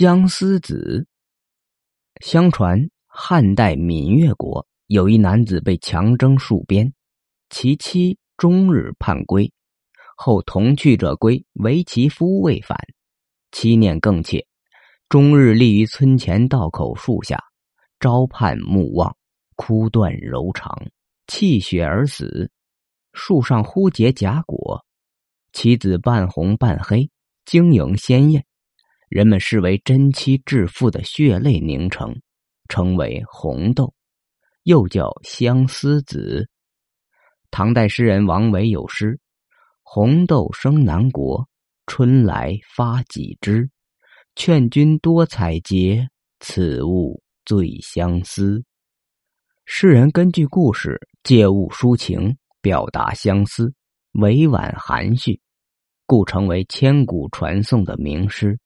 相思子。相传汉代闽越国有一男子被强征戍边，其妻终日盼归，后同去者归，唯其夫未返，妻念更切，终日立于村前道口树下，朝盼暮望，哭断柔肠，气血而死。树上忽结荚果，其子半红半黑，晶莹鲜艳。人们视为真妻致富的血泪凝成，称为红豆，又叫相思子。唐代诗人王维有诗：“红豆生南国，春来发几枝。劝君多采撷，此物最相思。”诗人根据故事借物抒情，表达相思，委婉含蓄，故成为千古传颂的名诗。